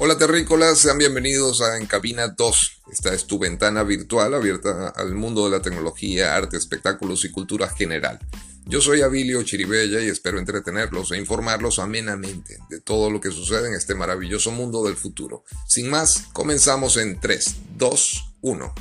Hola terrícolas, sean bienvenidos a En Cabina 2. Esta es tu ventana virtual abierta al mundo de la tecnología, arte, espectáculos y cultura general. Yo soy Abilio Chiribella y espero entretenerlos e informarlos amenamente de todo lo que sucede en este maravilloso mundo del futuro. Sin más, comenzamos en 3, 2, 1.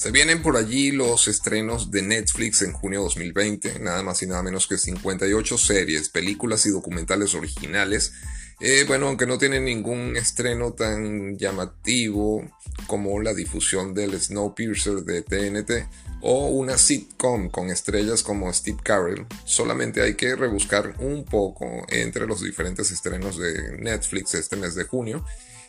Se vienen por allí los estrenos de Netflix en junio de 2020, nada más y nada menos que 58 series, películas y documentales originales. Eh, bueno, aunque no tienen ningún estreno tan llamativo como la difusión del Snowpiercer de TNT o una sitcom con estrellas como Steve Carell, solamente hay que rebuscar un poco entre los diferentes estrenos de Netflix este mes de junio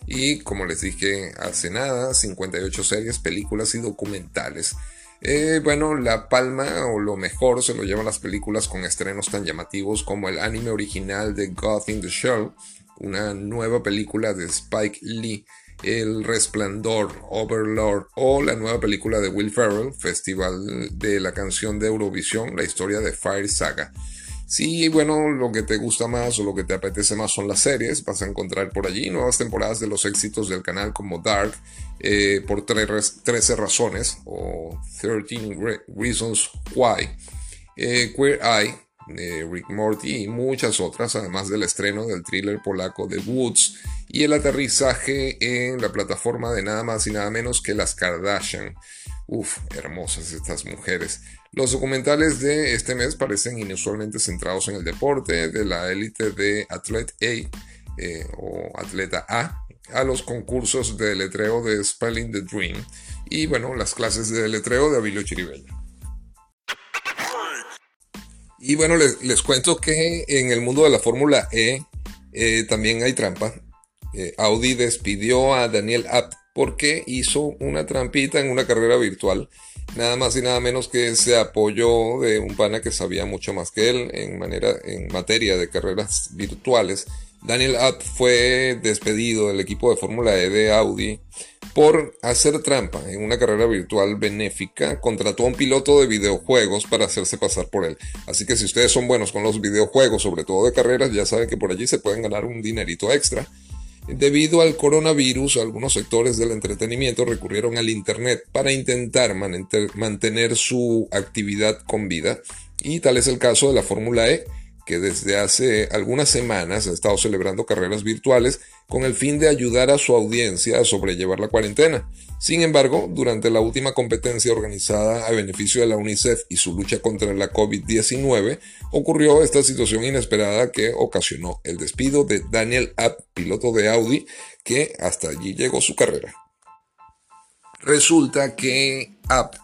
y como les dije hace nada, 58 series, películas y documentales. Eh, bueno, la palma o lo mejor se lo llevan las películas con estrenos tan llamativos como el anime original de God in the Shell, una nueva película de Spike Lee, El Resplandor, Overlord o la nueva película de Will Ferrell, Festival de la canción de Eurovisión, la historia de Fire Saga. Si, bueno, lo que te gusta más o lo que te apetece más son las series, vas a encontrar por allí nuevas temporadas de los éxitos del canal como Dark, eh, por 13 razones o 13 Reasons Why, eh, Queer Eye, eh, Rick Morty y muchas otras, además del estreno del thriller polaco The Woods y el aterrizaje en la plataforma de nada más y nada menos que las Kardashian. Uf, hermosas estas mujeres. Los documentales de este mes parecen inusualmente centrados en el deporte, de la élite de Athlete A eh, o Atleta A, a los concursos de letreo de Spelling the Dream y bueno, las clases de letreo de Abilio Chiribella. Y bueno, les, cuento que en el mundo de la Fórmula E eh, también hay trampa. Eh, Audi despidió a Daniel Abt porque hizo una trampita en una carrera virtual nada más y nada menos que se apoyó de un pana que sabía mucho más que él en, manera, en materia de carreras virtuales. Daniel Abt fue despedido del equipo de Fórmula E de Audi por hacer trampa en una carrera virtual benéfica. Contrató a un piloto de videojuegos para hacerse pasar por él. Así que si ustedes son buenos con los videojuegos, sobre todo de carreras, ya saben que por allí se pueden ganar un dinerito extra. Debido al coronavirus, algunos sectores del entretenimiento recurrieron al Internet para intentar mantener su actividad con vida y tal es el caso de la Fórmula E, que desde hace algunas semanas ha estado celebrando carreras virtuales con el fin de ayudar a su audiencia a sobrellevar la cuarentena. Sin embargo, durante la última competencia organizada a beneficio de la UNICEF y su lucha contra la COVID-19, ocurrió esta situación inesperada que ocasionó el despido de Daniel App, piloto de Audi, que hasta allí llegó su carrera. Resulta que App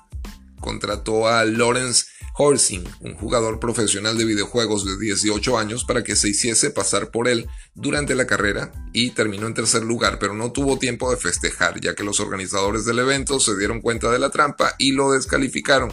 contrató a Lawrence Horsing, un jugador profesional de videojuegos de 18 años, para que se hiciese pasar por él durante la carrera y terminó en tercer lugar, pero no tuvo tiempo de festejar, ya que los organizadores del evento se dieron cuenta de la trampa y lo descalificaron.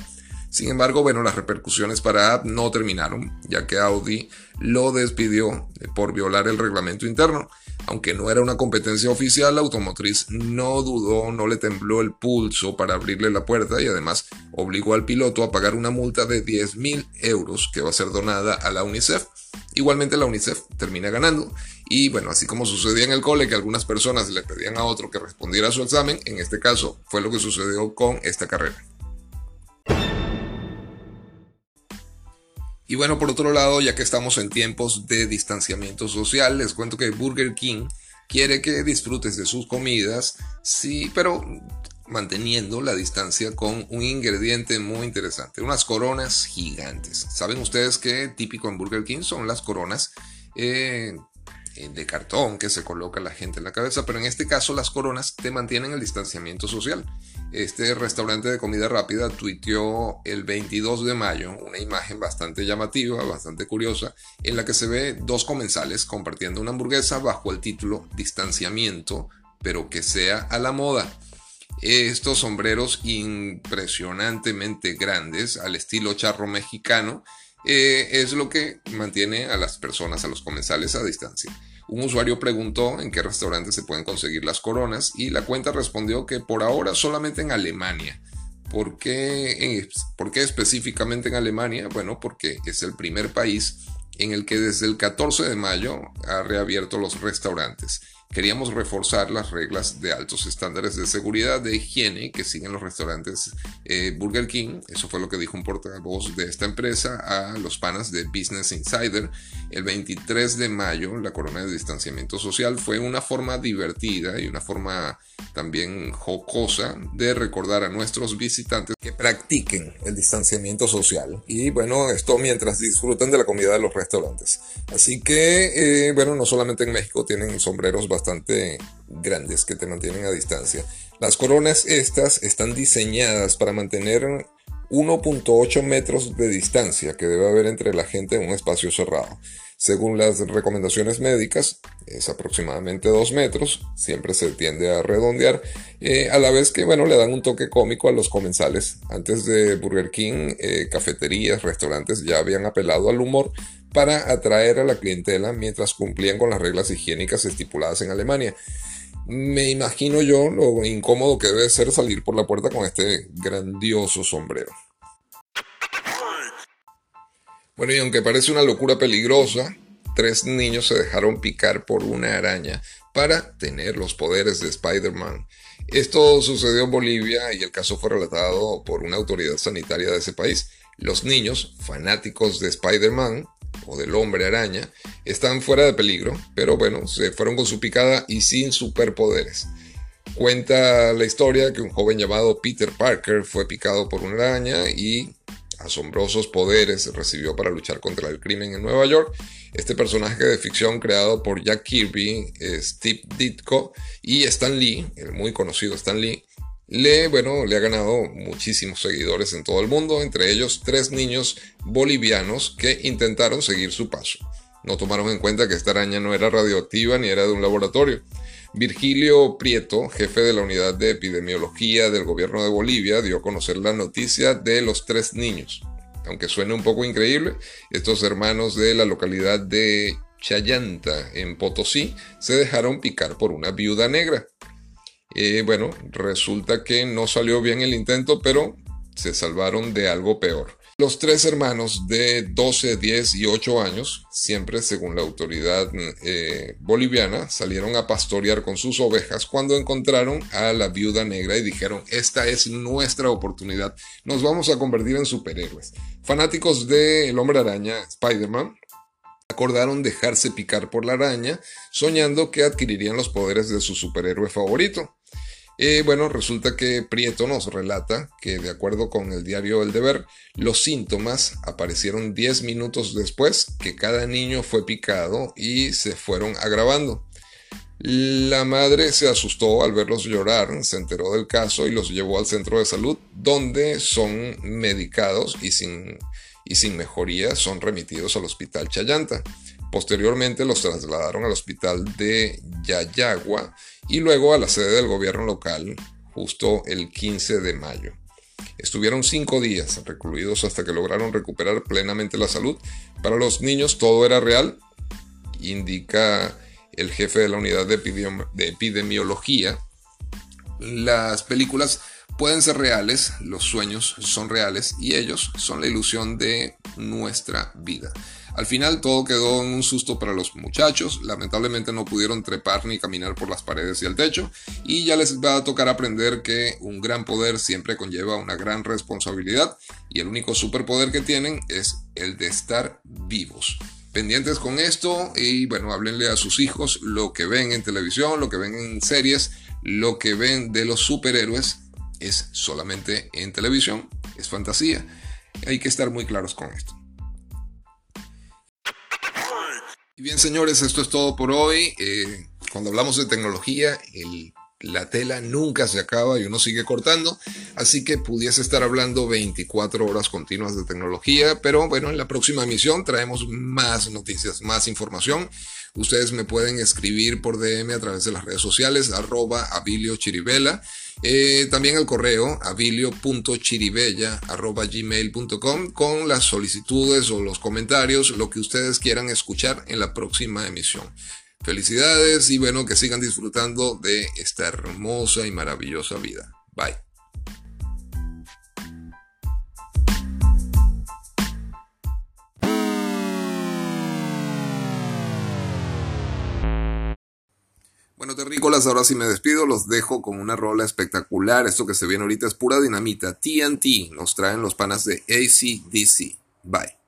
Sin embargo, bueno, las repercusiones para App no terminaron, ya que Audi lo despidió por violar el reglamento interno. Aunque no era una competencia oficial, la automotriz no dudó, no le tembló el pulso para abrirle la puerta y además obligó al piloto a pagar una multa de 10 mil euros que va a ser donada a la UNICEF. Igualmente la UNICEF termina ganando y bueno, así como sucedía en el cole que algunas personas le pedían a otro que respondiera a su examen, en este caso fue lo que sucedió con esta carrera. Y bueno, por otro lado, ya que estamos en tiempos de distanciamiento social, les cuento que Burger King quiere que disfrutes de sus comidas, sí, pero manteniendo la distancia con un ingrediente muy interesante, unas coronas gigantes. ¿Saben ustedes qué típico en Burger King son las coronas? Eh, de cartón que se coloca la gente en la cabeza, pero en este caso las coronas te mantienen el distanciamiento social. Este restaurante de comida rápida tuiteó el 22 de mayo una imagen bastante llamativa, bastante curiosa, en la que se ve dos comensales compartiendo una hamburguesa bajo el título Distanciamiento, pero que sea a la moda. Estos sombreros impresionantemente grandes, al estilo charro mexicano, eh, es lo que mantiene a las personas, a los comensales a distancia. Un usuario preguntó en qué restaurante se pueden conseguir las coronas y la cuenta respondió que por ahora solamente en Alemania. ¿Por qué, ¿Por qué específicamente en Alemania? Bueno, porque es el primer país en el que desde el 14 de mayo ha reabierto los restaurantes. Queríamos reforzar las reglas de altos estándares de seguridad, de higiene que siguen los restaurantes eh, Burger King. Eso fue lo que dijo un portavoz de esta empresa a los panas de Business Insider. El 23 de mayo, la corona de distanciamiento social fue una forma divertida y una forma también jocosa de recordar a nuestros visitantes que practiquen el distanciamiento social. Y bueno, esto mientras disfrutan de la comida de los restaurantes. Así que, eh, bueno, no solamente en México tienen sombreros bastante grandes que te mantienen a distancia. Las coronas estas están diseñadas para mantener 1.8 metros de distancia que debe haber entre la gente en un espacio cerrado. Según las recomendaciones médicas, es aproximadamente 2 metros, siempre se tiende a redondear, eh, a la vez que bueno, le dan un toque cómico a los comensales. Antes de Burger King, eh, cafeterías, restaurantes ya habían apelado al humor para atraer a la clientela mientras cumplían con las reglas higiénicas estipuladas en Alemania. Me imagino yo lo incómodo que debe ser salir por la puerta con este grandioso sombrero. Bueno, y aunque parece una locura peligrosa, tres niños se dejaron picar por una araña para tener los poderes de Spider-Man. Esto sucedió en Bolivia y el caso fue relatado por una autoridad sanitaria de ese país. Los niños, fanáticos de Spider-Man, o del hombre araña están fuera de peligro, pero bueno, se fueron con su picada y sin superpoderes. Cuenta la historia que un joven llamado Peter Parker fue picado por una araña y asombrosos poderes recibió para luchar contra el crimen en Nueva York. Este personaje de ficción creado por Jack Kirby, Steve Ditko y Stan Lee, el muy conocido Stan Lee, le, bueno, le ha ganado muchísimos seguidores en todo el mundo, entre ellos tres niños bolivianos que intentaron seguir su paso. No tomaron en cuenta que esta araña no era radioactiva ni era de un laboratorio. Virgilio Prieto, jefe de la unidad de epidemiología del gobierno de Bolivia, dio a conocer la noticia de los tres niños. Aunque suene un poco increíble, estos hermanos de la localidad de Chayanta, en Potosí, se dejaron picar por una viuda negra. Eh, bueno, resulta que no salió bien el intento, pero se salvaron de algo peor. Los tres hermanos de 12, 10 y 8 años, siempre según la autoridad eh, boliviana, salieron a pastorear con sus ovejas cuando encontraron a la viuda negra y dijeron, esta es nuestra oportunidad, nos vamos a convertir en superhéroes. Fanáticos de hombre araña, Spider-Man, acordaron dejarse picar por la araña, soñando que adquirirían los poderes de su superhéroe favorito. Eh, bueno, resulta que Prieto nos relata que de acuerdo con el diario El Deber, los síntomas aparecieron 10 minutos después que cada niño fue picado y se fueron agravando. La madre se asustó al verlos llorar, se enteró del caso y los llevó al centro de salud, donde son medicados y sin, y sin mejoría son remitidos al hospital Chayanta. Posteriormente los trasladaron al hospital de Yayagua y luego a la sede del gobierno local justo el 15 de mayo. Estuvieron cinco días recluidos hasta que lograron recuperar plenamente la salud. Para los niños todo era real, indica el jefe de la unidad de, epidemiología. Las películas pueden ser reales, los sueños son reales y ellos son la ilusión de nuestra vida. Al final todo quedó en un susto para los muchachos, lamentablemente no pudieron trepar ni caminar por las paredes y el techo, y ya les va a tocar aprender que un gran poder siempre conlleva una gran responsabilidad, y el único superpoder que tienen es el de estar vivos pendientes con esto y bueno, háblenle a sus hijos lo que ven en televisión, lo que ven en series, lo que ven de los superhéroes es solamente en televisión, es fantasía. Hay que estar muy claros con esto. Y bien, señores, esto es todo por hoy. Eh, cuando hablamos de tecnología, la tela nunca se acaba y uno sigue cortando. Así que pudiese estar hablando 24 horas continuas de tecnología. Pero bueno, en la próxima emisión traemos más noticias, más información. Ustedes me pueden escribir por DM a través de las redes sociales, arroba Abilio Chiribela. Eh, también el correo abilio.chiribella.gmail.com con las solicitudes o los comentarios, lo que ustedes quieran escuchar en la próxima emisión. Felicidades y bueno, que sigan disfrutando de esta hermosa y maravillosa vida. Bye. Bueno, terrícolas, ahora sí me despido, los dejo con una rola espectacular. Esto que se viene ahorita es pura dinamita. TNT nos traen los panas de ACDC. Bye.